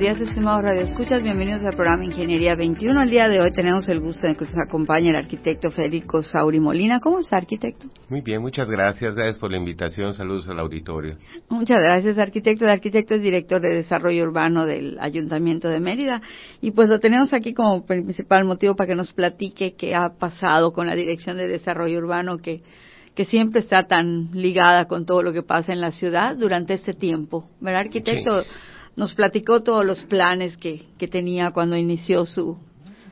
Días, estimados radioescuchas. Bienvenidos al programa Ingeniería 21. El día de hoy tenemos el gusto de que nos acompañe el arquitecto Federico Sauri Molina. ¿Cómo está, arquitecto? Muy bien, muchas gracias. Gracias por la invitación. Saludos al auditorio. Muchas gracias, arquitecto. El arquitecto es director de Desarrollo Urbano del Ayuntamiento de Mérida. Y pues lo tenemos aquí como principal motivo para que nos platique qué ha pasado con la Dirección de Desarrollo Urbano que que siempre está tan ligada con todo lo que pasa en la ciudad durante este tiempo. ¿Verdad, arquitecto? Nos platicó todos los planes que, que tenía cuando inició su,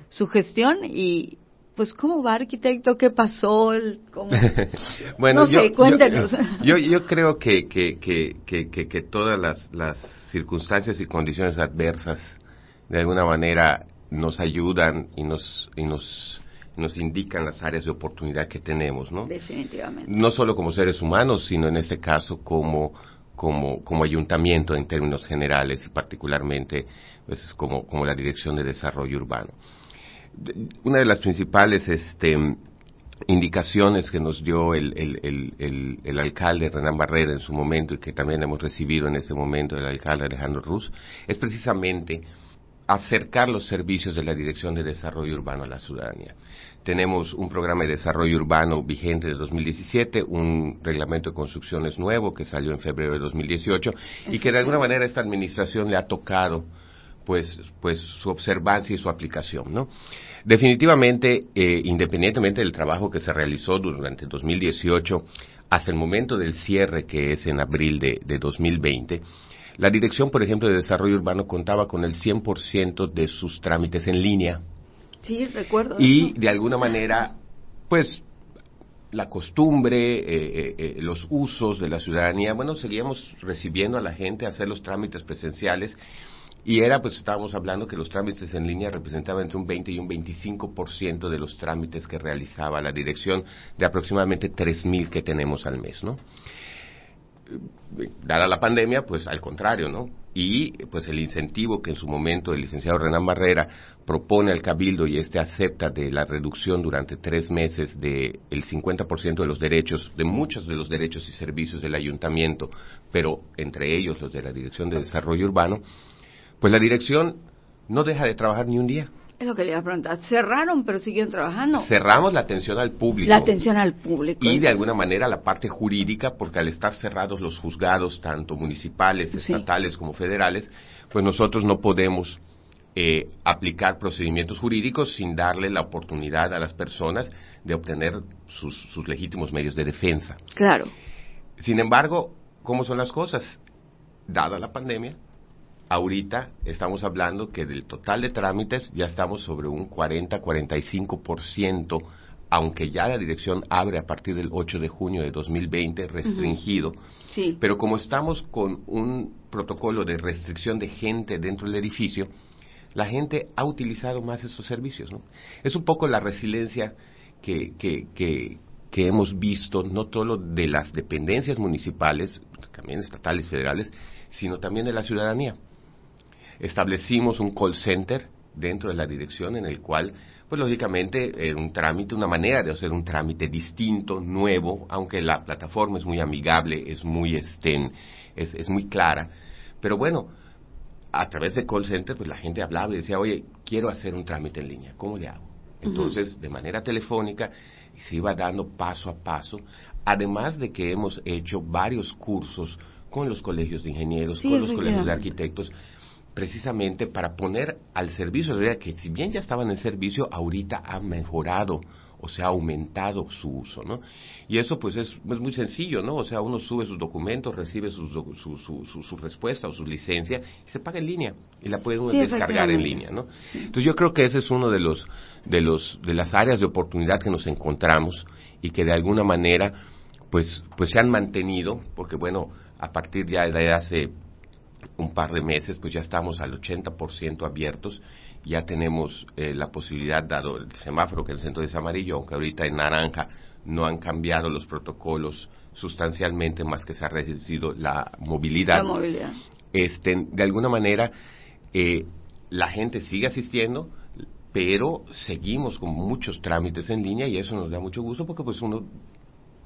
su gestión y pues cómo va arquitecto, qué pasó, ¿Cómo? bueno, no sé, cuéntenos. Yo, yo, creo que, que, que, que, todas las, las circunstancias y condiciones adversas de alguna manera nos ayudan y nos, y nos nos indican las áreas de oportunidad que tenemos, ¿no? Definitivamente. No solo como seres humanos, sino en este caso como como, como ayuntamiento en términos generales y particularmente pues, como, como la Dirección de Desarrollo Urbano. Una de las principales este, indicaciones que nos dio el, el, el, alcalde Renán Barrera en su momento y que también hemos recibido en este momento el alcalde Alejandro Ruz es precisamente acercar los servicios de la Dirección de Desarrollo Urbano a la ciudadanía. Tenemos un programa de desarrollo urbano vigente de 2017, un reglamento de construcciones nuevo que salió en febrero de 2018 y que de alguna manera esta administración le ha tocado pues, pues su observancia y su aplicación, ¿no? Definitivamente, eh, independientemente del trabajo que se realizó durante 2018 hasta el momento del cierre que es en abril de, de 2020, la Dirección, por ejemplo, de Desarrollo Urbano contaba con el 100% de sus trámites en línea. Sí, recuerdo. Y de alguna manera, pues la costumbre, eh, eh, eh, los usos de la ciudadanía, bueno, seguíamos recibiendo a la gente a hacer los trámites presenciales y era, pues estábamos hablando que los trámites en línea representaban entre un 20 y un 25% de los trámites que realizaba la dirección de aproximadamente 3.000 que tenemos al mes, ¿no? dada la pandemia, pues al contrario, ¿no? Y pues el incentivo que en su momento el licenciado Renan Barrera propone al Cabildo y este acepta de la reducción durante tres meses del el 50% de los derechos, de muchos de los derechos y servicios del ayuntamiento, pero entre ellos los de la Dirección de Desarrollo Urbano, pues la dirección no deja de trabajar ni un día. Es lo que le iba a preguntar. Cerraron, pero siguieron trabajando. Cerramos la atención al público. La atención al público. Y de alguna manera la parte jurídica, porque al estar cerrados los juzgados, tanto municipales, estatales como federales, pues nosotros no podemos eh, aplicar procedimientos jurídicos sin darle la oportunidad a las personas de obtener sus, sus legítimos medios de defensa. Claro. Sin embargo, ¿cómo son las cosas? Dada la pandemia, ahorita estamos hablando que del total de trámites ya estamos sobre un 40-45%, aunque ya la dirección abre a partir del 8 de junio de 2020 restringido. sí. Pero como estamos con un protocolo de restricción de gente dentro del edificio, la gente ha utilizado más esos servicios. ¿no? Es un poco la resiliencia que, que, que, que hemos visto, no solo de las dependencias municipales, también estatales, federales, sino también de la ciudadanía establecimos un call center dentro de la dirección en el cual, pues lógicamente, era un trámite, una manera de hacer un trámite distinto, nuevo, aunque la plataforma es muy amigable, es muy, estén, es, es muy clara, pero bueno, a través del call center, pues la gente hablaba y decía, oye, quiero hacer un trámite en línea, ¿cómo le hago? Entonces, de manera telefónica, se iba dando paso a paso, además de que hemos hecho varios cursos con los colegios de ingenieros, con los colegios de arquitectos, precisamente para poner al servicio de que si bien ya estaban en servicio, ahorita ha mejorado o se ha aumentado su uso, ¿no? Y eso pues es, muy sencillo, ¿no? O sea, uno sube sus documentos, recibe su, su, respuesta o su licencia y se paga en línea y la puede descargar en línea, ¿no? Entonces yo creo que ese es uno de los, de los, de las áreas de oportunidad que nos encontramos y que de alguna manera pues, pues se han mantenido, porque bueno, a partir ya de hace un par de meses, pues ya estamos al 80% abiertos ya tenemos eh, la posibilidad, dado el semáforo que el centro es amarillo, aunque ahorita en naranja no han cambiado los protocolos sustancialmente más que se ha reducido la movilidad. La movilidad. Este, de alguna manera, eh, la gente sigue asistiendo, pero seguimos con muchos trámites en línea y eso nos da mucho gusto porque pues uno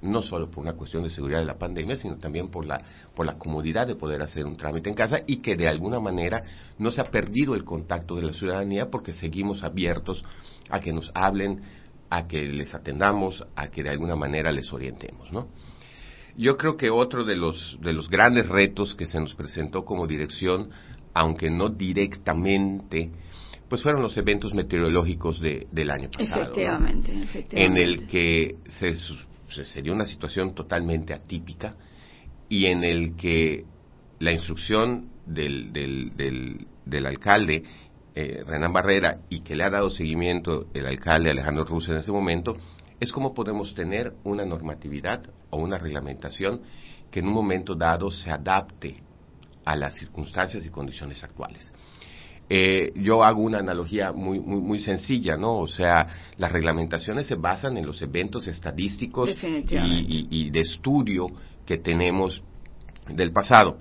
no solo por una cuestión de seguridad de la pandemia, sino también por la, por la comodidad de poder hacer un trámite en casa y que de alguna manera no se ha perdido el contacto de la ciudadanía porque seguimos abiertos a que nos hablen, a que les atendamos, a que de alguna manera les orientemos, ¿no? Yo creo que otro de los, de los grandes retos que se nos presentó como dirección, aunque no directamente, pues fueron los eventos meteorológicos de, del año pasado. Efectivamente, efectivamente. En el que se, sería una situación totalmente atípica y en el que la instrucción del, del, del, del alcalde, eh, Renan Barrera, y que le ha dado seguimiento el alcalde Alejandro Russo en ese momento, es cómo podemos tener una normatividad o una reglamentación que en un momento dado se adapte a las circunstancias y condiciones actuales. Eh, yo hago una analogía muy, muy, muy sencilla, ¿no? O sea, las reglamentaciones se basan en los eventos estadísticos y, y, de estudio que tenemos del pasado.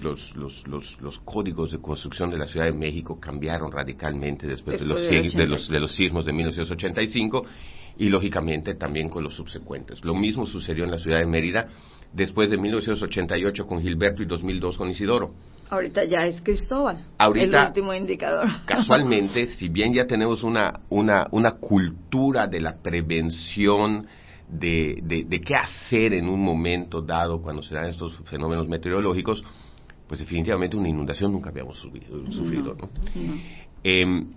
Los, los, los, los, códigos de construcción de la Ciudad de México cambiaron radicalmente después, de, los, de, los, de los sismos de 1985 y lógicamente también con los subsecuentes. Lo mismo sucedió en la ciudad de Mérida después de 1988 con Gilberto y 2002 con Isidoro. Ahorita ya es Cristóbal, Ahorita, el último indicador. Casualmente, si bien ya tenemos una, una, una cultura de la prevención, de, de, qué hacer en un momento dado cuando se dan estos fenómenos meteorológicos, pues definitivamente una inundación nunca habíamos sufrido. ¿no? Em,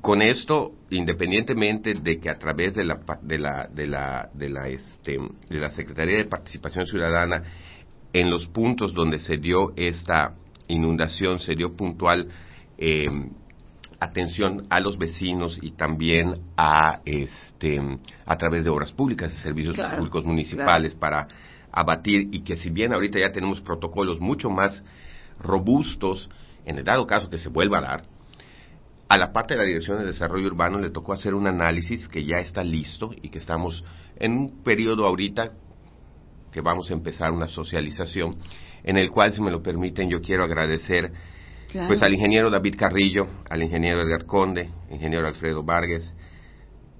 con esto, independientemente de que a través de la, de la, de la, de la, este, de la Secretaría de Participación Ciudadana, en los puntos donde se dio esta inundación, se dio puntual eh, atención a los vecinos y también a, este, a través de obras públicas y servicios públicos municipales para abatir y que si bien ahorita ya tenemos protocolos mucho más robustos, en el dado caso que se vuelva a dar, a la parte de la Dirección de Desarrollo Urbano le tocó hacer un análisis que ya está listo y que estamos en un periodo ahorita que vamos a empezar una socialización en el cual, si me lo permiten, yo quiero agradecer pues al ingeniero David Carrillo, al ingeniero Edgar Conde, al ingeniero Alfredo Vargas,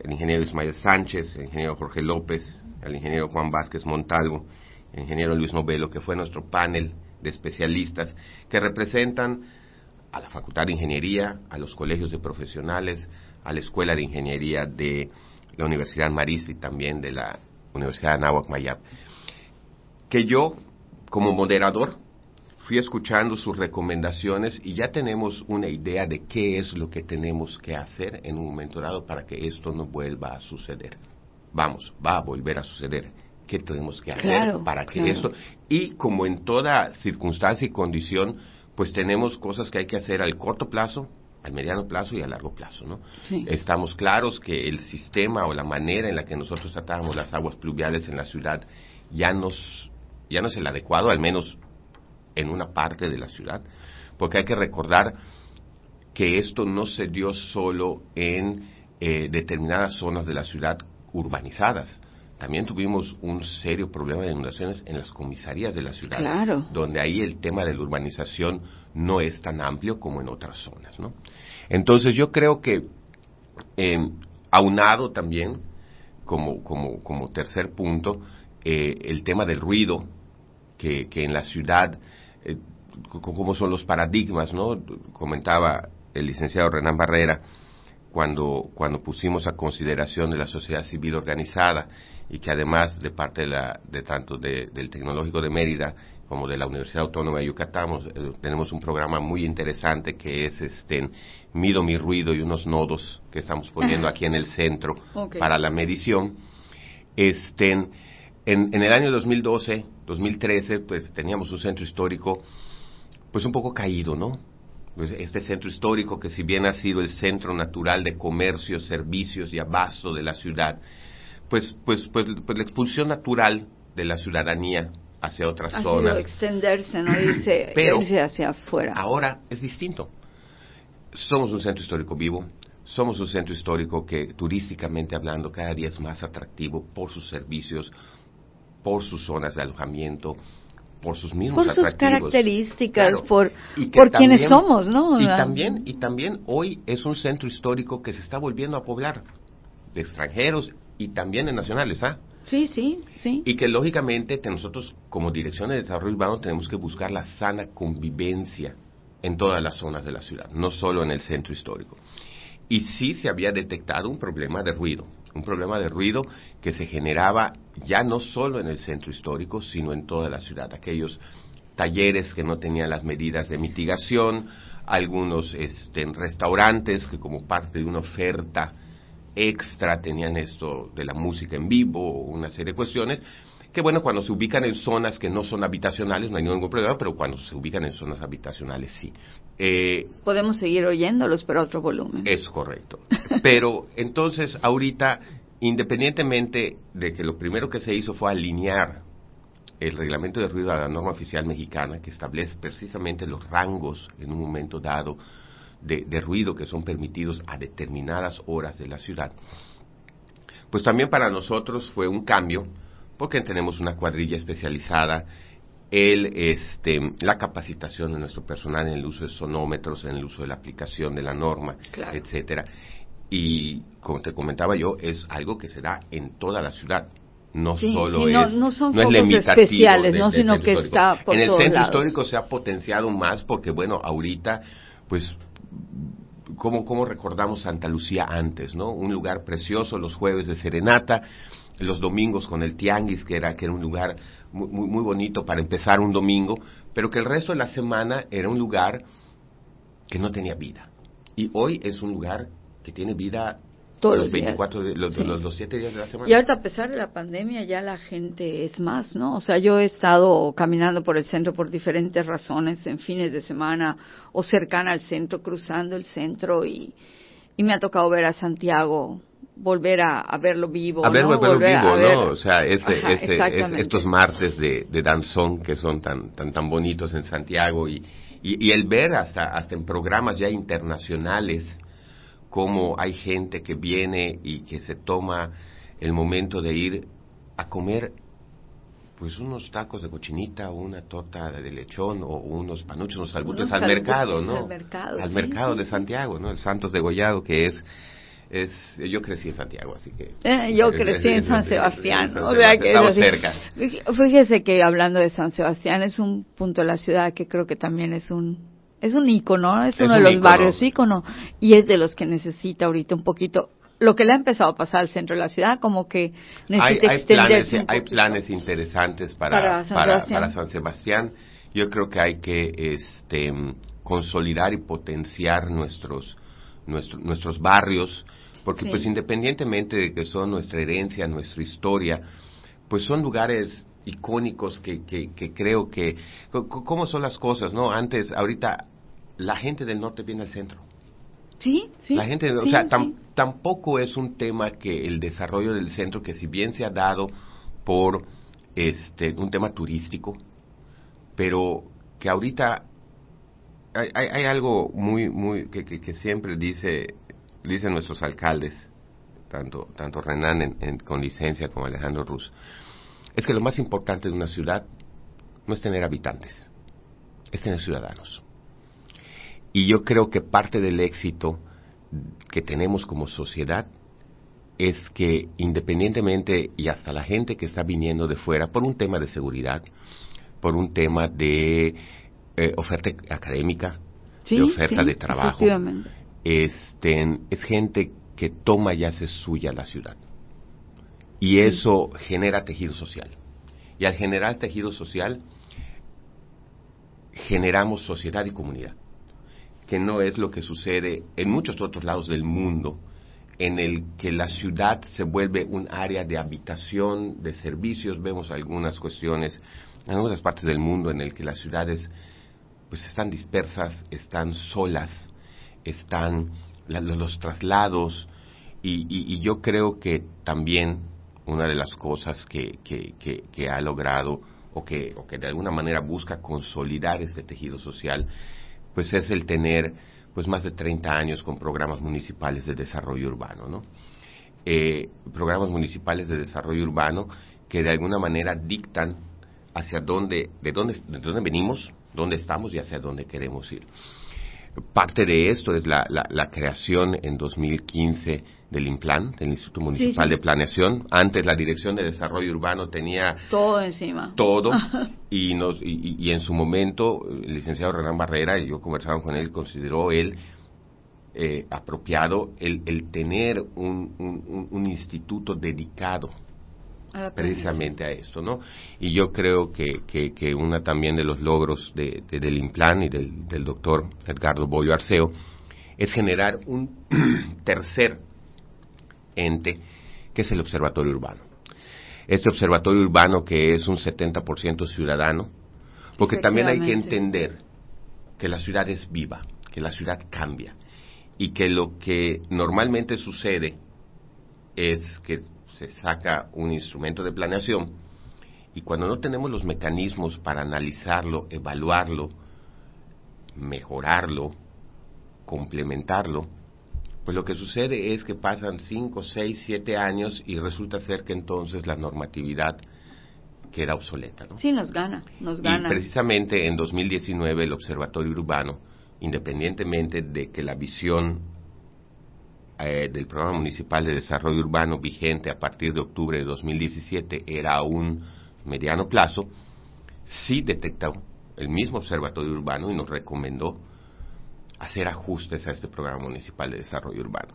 el ingeniero Ismael Sánchez, el ingeniero Jorge López, al ingeniero Juan Vázquez Montalvo, el ingeniero Luis Novelo, que fue nuestro panel de especialistas que representan a la Facultad de Ingeniería, a los colegios de profesionales, a la Escuela de Ingeniería de la Universidad Marista y también de la Universidad de Anáhuac Mayab. Que yo, como moderador, fui escuchando sus recomendaciones y ya tenemos una idea de qué es lo que tenemos que hacer en un momento dado para que esto no vuelva a suceder. Vamos, va a volver a suceder. ¿Qué tenemos que hacer para que esto... Y como en toda circunstancia y condición, pues tenemos cosas que hay que hacer al corto plazo, al mediano plazo y a largo plazo, ¿no? Estamos claros que el sistema o la manera en la que nosotros tratábamos las aguas pluviales en la ciudad ya nos ya no es el adecuado, al menos en una parte de la ciudad, porque hay que recordar que esto no se dio solo en eh, determinadas zonas de la ciudad urbanizadas, también tuvimos un serio problema de inundaciones en las comisarías de la ciudad, donde ahí el tema de la urbanización no es tan amplio como en otras zonas. ¿no? Entonces yo creo que, eh, aunado también, como, como, como tercer punto, eh, el tema del ruido, que, que en la ciudad, eh, como son los paradigmas, ¿no? Comentaba el licenciado Renan Barrera, cuando, cuando pusimos a consideración de la sociedad civil organizada y que además de parte de, la, de tanto del Tecnológico de Mérida como de la Universidad Autónoma de Yucatán, eh, tenemos un programa muy interesante que es este Mido mi ruido y unos nodos que estamos poniendo aquí en el centro para la medición. Este, en, en el año 2012, 2013, pues teníamos un centro histórico pues un poco caído, ¿no? Pues este centro histórico que si bien ha sido el centro natural de comercio, servicios y abasto de la ciudad, pues, pues, pues, pues, la expulsión natural de la ciudadanía hacia otras ha zonas. Sido extenderse, no irse, hacia afuera. Ahora es distinto. somos un centro histórico vivo, somos un centro histórico que turísticamente hablando cada día es más atractivo por sus servicios, por sus zonas de alojamiento, por sus mismos por sus características, Claro. por, que por quienes somos, ¿no? Y también, y también hoy es un centro histórico que se está volviendo a poblar de extranjeros y también de nacionales, ¿ah? Sí, sí, sí. Y que lógicamente te- nosotros como Dirección de Desarrollo Urbano tenemos que buscar la sana convivencia en todas las zonas de la ciudad, no solo en el centro histórico. Y sí se había detectado un problema de ruido, un problema de ruido que se generaba ya no solo en el centro histórico, sino en toda la ciudad. Aquellos talleres que no tenían las medidas de mitigación, algunos este, restaurantes que como parte de una oferta extra tenían esto de la música en vivo, una serie de cuestiones, que bueno, cuando se ubican en zonas que no son habitacionales no hay ningún problema, pero cuando se ubican en zonas habitacionales sí. Eh, Podemos seguir oyéndolos, pero a otro volumen. es correcto. Pero entonces, ahorita, independientemente de que lo primero que se hizo fue alinear el reglamento de ruido a la norma oficial mexicana, que establece precisamente los rangos en un momento dado de, de ruido que son permitidos a determinadas horas de la ciudad, pues también para nosotros fue un cambio, porque tenemos una cuadrilla especializada el, este, la capacitación de nuestro personal en el uso de sonómetros, en el uso de la aplicación de la norma, Claro. etcétera. Y como te comentaba yo, es algo que se da en toda la ciudad. No Sí, solo sí, no- es, no son es focos limitativo especiales, ¿no? Sino que histórico. está por En el todos centro lados. histórico se ha potenciado más porque, bueno, ahorita, pues cómo, cómo recordamos Santa Lucía antes, ¿no? Un lugar precioso, los jueves de serenata, los domingos con el tianguis, que era, que era un lugar muy, muy bonito para empezar un domingo, pero que el resto de la semana era un lugar que no tenía vida. Y hoy es un lugar que tiene vida Todos los los días. 24, de- los, Sí. los, los 7 días de la semana. Y ahorita, a pesar de la pandemia, ya la gente es más, ¿no? O sea, yo he estado caminando por el centro por diferentes razones, en fines de semana o cercana al centro, cruzando el centro y, y me ha tocado ver a Santiago, volver a, a verlo vivo, a ver, ¿no? verlo Volver a vivo, ver- ¿no? O sea, este, Ajá, este- estos martes de, de danzón que son tan, tan, tan bonitos en Santiago y, y, y el ver hasta, hasta en programas ya internacionales cómo hay gente que viene y que se toma el momento de ir a comer pues unos tacos de cochinita o una torta de lechón o unos panuchos, unos salbutes Unos al mercado, ¿no? al mercado, Al sí, mercado sí, de. Santiago, ¿no? El Santos de Gollado que es es yo crecí en Santiago, así que Eh, yo crecí es- en San Sebastián, o sea que es estamos cerca. Fíjese que hablando de San Sebastián es un punto de la ciudad que creo que también es un es un ícono, es, Es uno de los ícono. barrios ícono y es de los que necesita ahorita un poquito lo que le ha empezado a pasar al centro de la ciudad, como que hay, necesita hay extenderse planes, un hay planes interesantes para, Para San para, San Sebastián. Yo creo que hay que este, consolidar y potenciar nuestros, nuestro- nuestros barrios, porque Sí. pues independientemente de que son nuestra herencia, nuestra historia, pues son lugares icónicos que, que, que creo que... ¿Cómo son las cosas, no? Antes, ahorita, la gente del norte viene al centro. Sí, sí. La gente, o sea, tam- sí. tampoco es un tema que el desarrollo del centro, que si bien se ha dado por este un tema turístico, pero que ahorita hay, hay, hay algo muy, muy, que, que, que siempre dice, dicen nuestros alcaldes, tanto, tanto Renan en- en- con licencia como Alejandro Ruz, es que lo más importante de una ciudad no es tener habitantes, es tener ciudadanos. Y yo creo que parte del éxito que tenemos como sociedad es que independientemente y hasta la gente que está viniendo de fuera por un tema de seguridad, por un tema de eh, oferta académica, Sí, de oferta sí, de trabajo, este, es gente que toma y hace suya la ciudad. Y eso genera tejido social. Y al generar tejido social, generamos sociedad y comunidad, que no es lo que sucede en muchos otros lados del mundo, en el que la ciudad se vuelve un área de habitación, de servicios. Vemos algunas cuestiones en algunas partes del mundo en el que las ciudades pues están dispersas, están solas, están los traslados y, y- yo creo que también una de las cosas que ha logrado o que, o que de alguna manera busca consolidar este tejido social, pues es el tener pues más de 30 años con programas municipales de desarrollo urbano, ¿no? Eh, programas municipales de desarrollo urbano que de alguna manera dictan hacia dónde, de dónde, de dónde venimos, dónde estamos y hacia dónde queremos ir. Parte de esto es la, la, creación en 2015 del INPLAN, del Instituto Municipal de Planeación. Antes la Dirección de Desarrollo Urbano tenía todo encima. Todo. y, nos, y, en su momento, el licenciado Renan Barrera, y yo conversaba con él, consideró él eh, apropiado el, el tener un, un, un instituto dedicado precisamente a esto, ¿no? Y yo creo que, que, que una también de los logros de, del Implan y del, del doctor Edgardo Bollo Arceo es generar un tercer ente que es el Observatorio Urbano. Este Observatorio Urbano que es un 70% ciudadano, porque también hay que entender que la ciudad es viva, que la ciudad cambia y que lo que normalmente sucede es que se saca un instrumento de planeación y cuando no tenemos los mecanismos para analizarlo, evaluarlo, mejorarlo, complementarlo, pues lo que sucede es que pasan 5, 6, 7 años y resulta ser que entonces la normatividad queda obsoleta. ¿no? Sí, nos gana, nos gana. Y precisamente en 2019 el Observatorio Urbano, independientemente de que la visión eh, del Programa Municipal de Desarrollo Urbano vigente a partir de octubre de 2017 era a un mediano plazo, sí detectó el mismo Observatorio Urbano y nos recomendó hacer ajustes a este Programa Municipal de Desarrollo Urbano.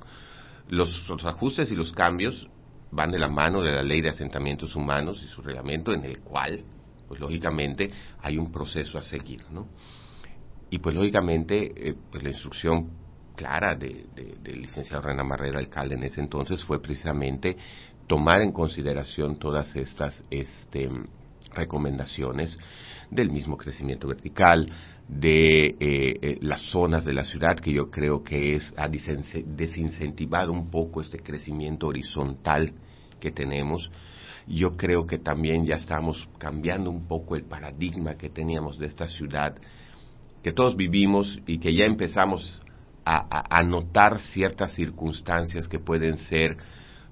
Los, ajustes y los cambios van de la mano de la Ley de Asentamientos Humanos y su reglamento en el cual, pues lógicamente, hay un proceso a seguir, ¿no? Y pues lógicamente, eh, pues la instrucción clara del de, licenciado Renan Marrera, alcalde en ese entonces, fue precisamente tomar en consideración todas estas este, recomendaciones del mismo crecimiento vertical, de eh, eh, las zonas de la ciudad, que yo creo que es, ha desincentivado un poco este crecimiento horizontal que tenemos. Yo creo que también ya estamos cambiando un poco el paradigma que teníamos de esta ciudad, que todos vivimos y que ya empezamos a, notar ciertas circunstancias que pueden ser,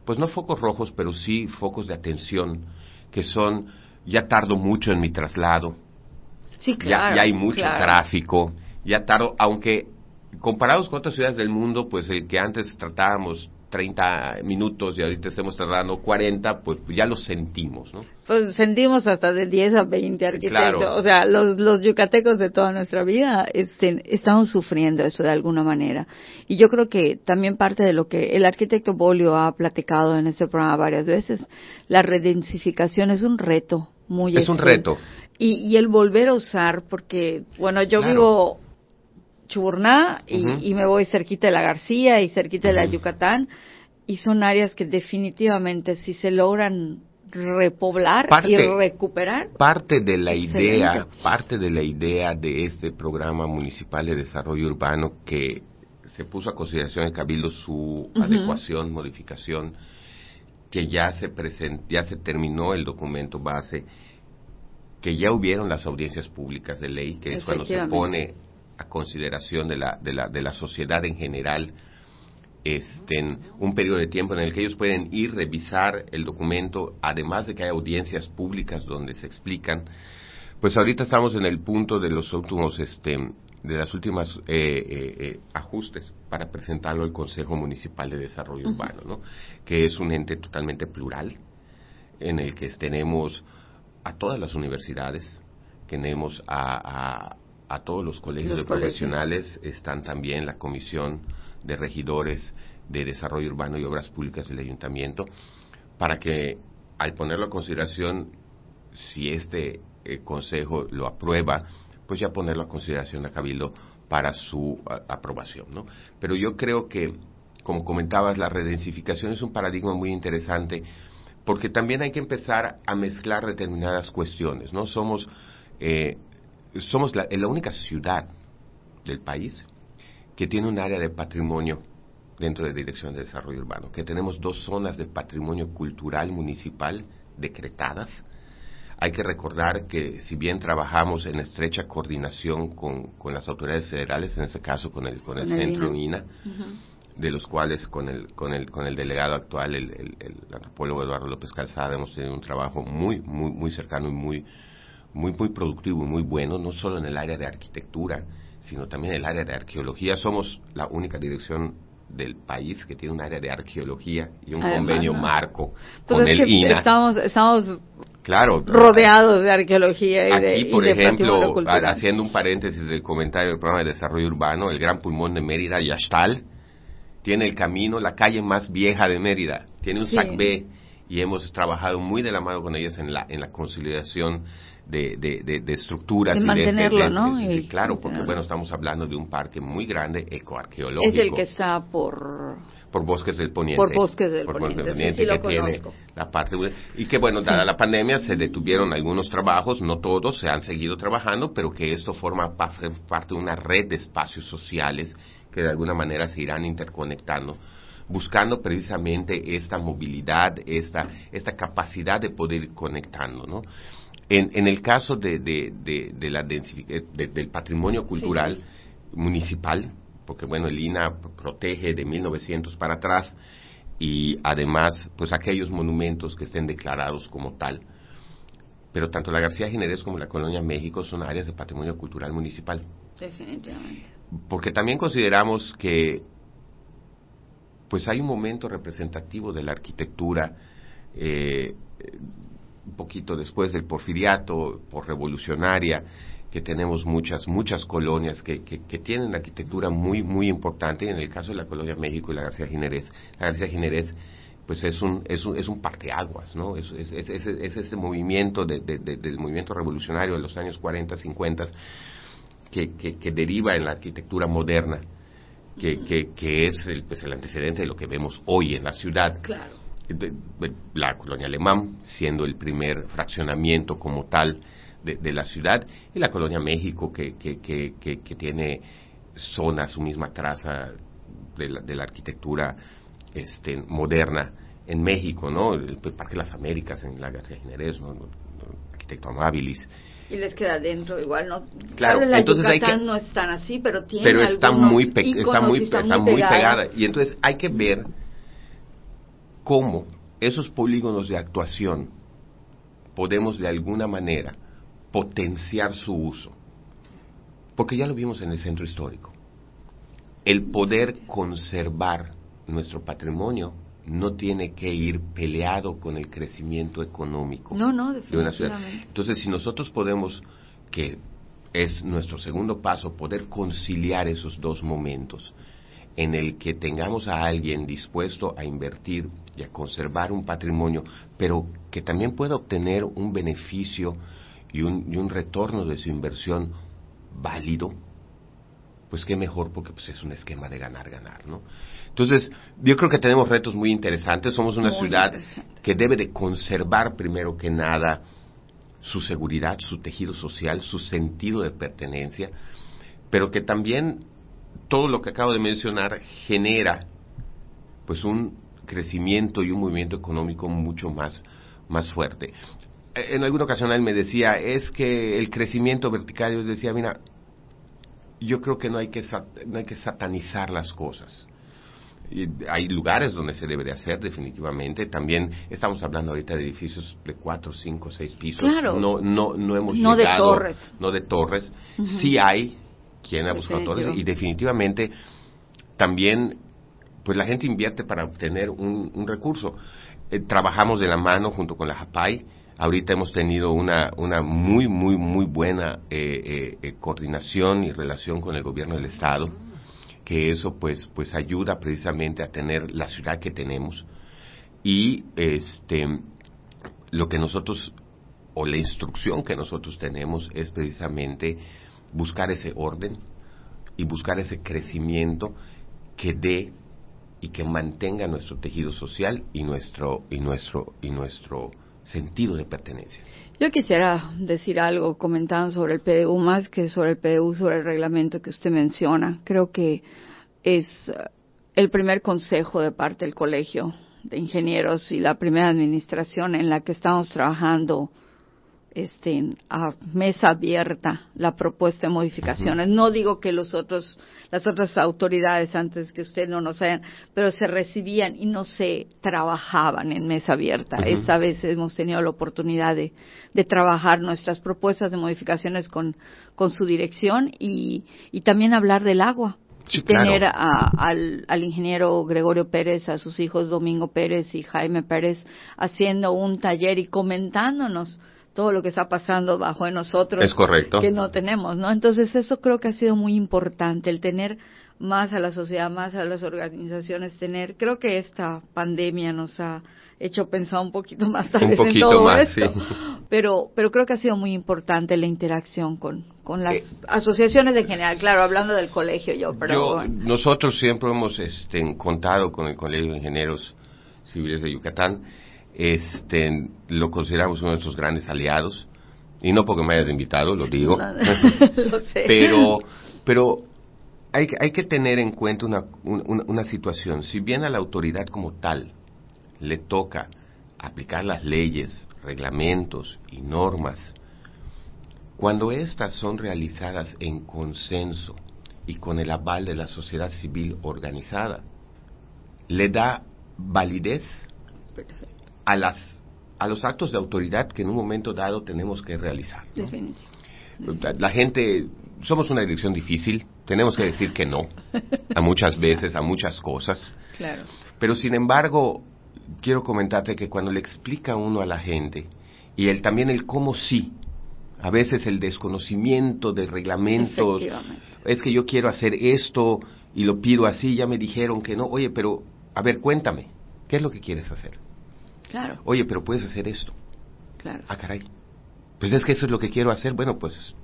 pues no focos rojos, pero sí focos de atención, que son, ya tardo mucho en mi traslado, sí, claro, ya, hay mucho tráfico, ya tardo, aunque comparados con otras ciudades del mundo, pues el que antes tratábamos 30 minutos y ahorita estemos tardando 40, pues ya lo sentimos, ¿no? Pues sentimos hasta de 10 a 20 arquitectos. O sea, los, los yucatecos de toda nuestra vida este, estamos sufriendo eso de alguna manera. Y yo creo que también parte de lo que el arquitecto Bolio ha platicado en este programa varias veces, la redensificación es un reto muy Es un reto. Y, y el volver a usar, porque, bueno, yo vivo Chuburná y, me voy cerquita de la García y cerquita de la Yucatán y son áreas que definitivamente si se logran repoblar y recuperar parte de la idea parte de la idea de este programa municipal de desarrollo urbano que se puso a consideración en cabildo su adecuación modificación que ya se ya se terminó el documento base que ya hubieron las audiencias públicas de ley que es cuando se pone a consideración de la, de la, de la sociedad en general este, un periodo de tiempo en el que ellos pueden ir, revisar el documento, además de que hay audiencias públicas donde se explican. Pues ahorita estamos en el punto de los últimos, este, de las últimas eh, eh, eh, ajustes para presentarlo al Consejo Municipal de Desarrollo Urbano, ¿no? que es un ente totalmente plural, en el que tenemos a todas las universidades, tenemos a, a todos los colegios de profesionales, están también la Comisión de Regidores de Desarrollo Urbano y Obras Públicas del Ayuntamiento, para que al ponerlo a consideración, si este eh, Consejo lo aprueba, pues ya ponerlo a consideración a Cabildo para su aprobación. ¿no? Pero yo creo que, como comentabas, la redensificación es un paradigma muy interesante porque también hay que empezar a mezclar determinadas cuestiones. ¿no? Somos eh, somos la, la única ciudad del país que tiene un área de patrimonio dentro de Dirección de Desarrollo Urbano, que tenemos dos zonas de patrimonio cultural municipal decretadas, Hay que recordar que si bien trabajamos en estrecha coordinación con, con las autoridades federales, en este caso con el, con el, centro INA, de los cuales con el, con el, con el delegado actual, el, el, antropólogo Eduardo López Calzada, hemos tenido un trabajo muy, muy, muy cercano y muy, muy, muy productivo y muy bueno, no solo en el área de arquitectura, sino también en el área de arqueología. Somos la única dirección del país que tiene un área de arqueología y un convenio marco pues con el INA. Estamos, estamos claro, rodeados de arqueología y de Aquí, por ejemplo, haciendo un paréntesis del comentario del programa de desarrollo urbano, el gran pulmón de Mérida, Yashtal, tiene el camino, la calle más vieja de Mérida, tiene un SACB y hemos trabajado muy de la mano con ellos en la, en la consolidación de, de, de, estructuras. De mantenerlo, ¿no? claro, porque bueno, estamos hablando de un parque muy grande, ecoarqueológico. Es el que está por... Por Bosques del Poniente. Por Bosques del Poniente, sí, que tiene la parte... Y que bueno, dada la pandemia se detuvieron algunos trabajos, no todos, se han seguido trabajando, pero que esto forma parte de una red de espacios sociales que de alguna manera se irán interconectando buscando precisamente esta movilidad, esta, esta capacidad de poder ir conectando, ¿no? En, en el caso de, de, de, la eh, del patrimonio cultural municipal, porque bueno, el INA protege de 1900 para atrás y además, pues aquellos monumentos que estén declarados como tal. Pero tanto la García Jiménez como la Colonia México son áreas de patrimonio cultural municipal. Definitivamente. Porque también consideramos que pues hay un momento representativo de la arquitectura eh, un poquito después del porfiriato, por revolucionaria, que tenemos muchas, muchas colonias que, que, tienen arquitectura muy, muy importante. En el caso de la colonia México y la García Ginérez, la García Ginérez, pues es un, es un, es un parteaguas, ¿no? Es, es, es, es este movimiento de, del movimiento revolucionario de los años 40, 50, que, que, deriva en la arquitectura moderna, que, que, que es el, pues el antecedente de lo que vemos hoy en la ciudad. Claro la colonia alemán siendo el primer fraccionamiento como tal de, la ciudad y la colonia México que, que, que, que, tiene zona, su misma traza de la, de la arquitectura este, moderna en México, ¿no? El, Parque de las Américas en la García Jiménez, ¿no? arquitecto Amabilis. Y les queda dentro igual, ¿no? Claro, la entonces hay que, no están así, pero tiene pero está muy, está muy, está muy pegada. Y entonces hay que ver cómo esos polígonos de actuación podemos de alguna manera potenciar su uso. Porque ya lo vimos en el centro histórico. El poder conservar nuestro patrimonio no tiene que ir peleado con el crecimiento económico no, no, de una ciudad. Entonces, si nosotros podemos, que es nuestro segundo paso, poder conciliar esos dos momentos, en el que tengamos a alguien dispuesto a invertir y a conservar un patrimonio, pero que también pueda obtener un beneficio y un, y un retorno de su inversión válido, pues qué mejor porque pues es un esquema de ganar ganar, ¿no? Entonces, yo creo que tenemos retos muy interesantes, somos una ciudad que debe de conservar primero que nada su seguridad, su tejido social, su sentido de pertenencia, pero que también todo lo que acabo de mencionar genera pues un crecimiento y un movimiento económico mucho más, más fuerte. En alguna ocasión él me decía, es que el crecimiento vertical, yo decía, mira, yo creo que no hay que, no hay que satanizar las cosas. Y hay lugares donde se debe de hacer definitivamente. También estamos hablando ahorita de edificios de cuatro, cinco, seis pisos. No, no, no hemos no de torres. No de torres. Sí hay quien ha buscado torres y definitivamente también pues la gente invierte para obtener un, recurso. Eh, trabajamos de la mano junto con la JAPAI. Ahorita hemos tenido una, una muy, muy, muy buena eh, eh, coordinación y relación con el gobierno del Estado, que eso pues, pues ayuda precisamente a tener la ciudad que tenemos. Y este, lo que nosotros, o la instrucción que nosotros tenemos es precisamente buscar ese orden y buscar ese crecimiento que dé y que mantenga nuestro tejido social y nuestro y nuestro y nuestro sentido de pertenencia. Yo quisiera decir algo comentando sobre el PDU más que sobre el PDU, sobre el reglamento que usted menciona. Creo que es el primer consejo de parte del Colegio de Ingenieros y la primera administración en la que estamos trabajando este, a mesa abierta la propuesta de modificaciones. No digo que los otros, las otras autoridades antes que usted no nos hayan, pero se recibían y no se trabajaban en mesa abierta. Esta vez hemos tenido la oportunidad de, de trabajar nuestras propuestas de modificaciones con, con su dirección y, y también hablar del agua. tener al, al ingeniero Gregorio Pérez, a sus hijos Domingo Pérez y Jaime Pérez haciendo un taller y comentándonos todo lo que está pasando bajo de nosotros es correcto. que no tenemos, ¿no? Entonces eso creo que ha sido muy importante, el tener más a la sociedad, más a las organizaciones, tener, creo que esta pandemia nos ha hecho pensar un poquito más tal vez en todo esto, pero, pero creo que ha sido muy importante la interacción con, con las eh, asociaciones en general, claro, hablando del colegio yo, pero nosotros siempre hemos este, contado con el Colegio de Ingenieros Civiles de Yucatán, este, lo consideramos uno de nuestros grandes aliados, y no porque me hayas invitado, lo digo, lo sé. pero, pero hay, hay que tener en cuenta una, una, situación, si bien a la autoridad como tal le toca aplicar las leyes, reglamentos y normas, cuando éstas son realizadas en consenso y con el aval de la sociedad civil organizada, le da validez a las a los actos de autoridad que en un momento dado tenemos que realizar. La gente somos una dirección difícil, tenemos que decir que no a muchas veces, a muchas cosas. Claro. Pero sin embargo, quiero comentarte que cuando le explica uno a la gente y el también el cómo sí, a veces el desconocimiento de reglamentos, es que yo quiero hacer esto y lo pido así, ya me dijeron que no, oye, pero a ver, cuéntame, ¿qué es lo que quieres hacer? Claro. Oye, pero puedes hacer esto. Claro. Ah, caray. Pues es que eso es lo que quiero hacer. Bueno, pues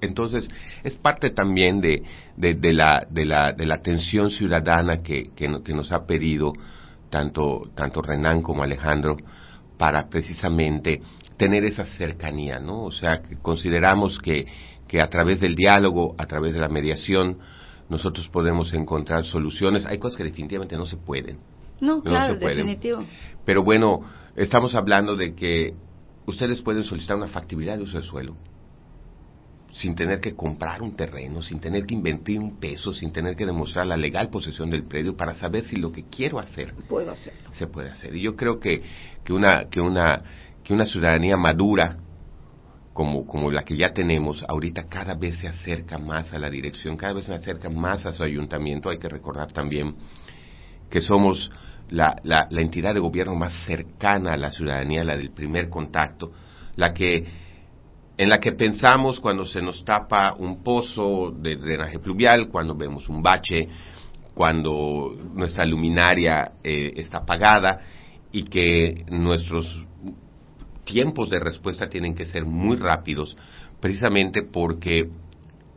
entonces es parte también de, de, la, de, la, de la atención ciudadana que, que, nos ha pedido tanto, tanto Renan como Alejandro para precisamente tener esa cercanía, ¿no? O sea, consideramos que, que a través del diálogo, a través de la mediación, nosotros podemos encontrar soluciones. Hay cosas que definitivamente no se pueden. No, claro, definitivo. Pero bueno, estamos hablando de que ustedes pueden solicitar una factibilidad de uso de suelo sin tener que comprar un terreno, sin tener que invertir un peso, sin tener que demostrar la legal posesión del predio para saber si lo que quiero hacer puedo hacerlo. se puede hacer. Y yo creo que, que una que una que una ciudadanía madura como, como la que ya tenemos, ahorita cada vez se acerca más a la dirección, cada vez se acerca más a su ayuntamiento. Hay que recordar también que somos la, la, entidad de gobierno más cercana a la ciudadanía, la del primer contacto, la que en la que pensamos cuando se nos tapa un pozo de drenaje pluvial, cuando vemos un bache, cuando nuestra luminaria eh, está apagada y que nuestros tiempos de respuesta tienen que ser muy rápidos, precisamente porque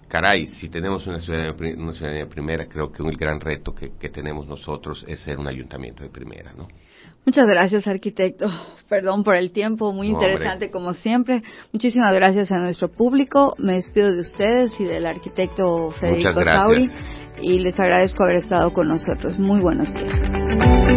caray, si tenemos una ciudadanía, una ciudadanía primera, creo que un gran reto que, tenemos nosotros es ser un ayuntamiento de primera, ¿no? Muchas gracias, arquitecto. Perdón por el tiempo, muy interesante como siempre. Muchísimas gracias a nuestro público. Me despido de ustedes y del arquitecto Federico Sauri y les agradezco haber estado con nosotros. Muy buenos días.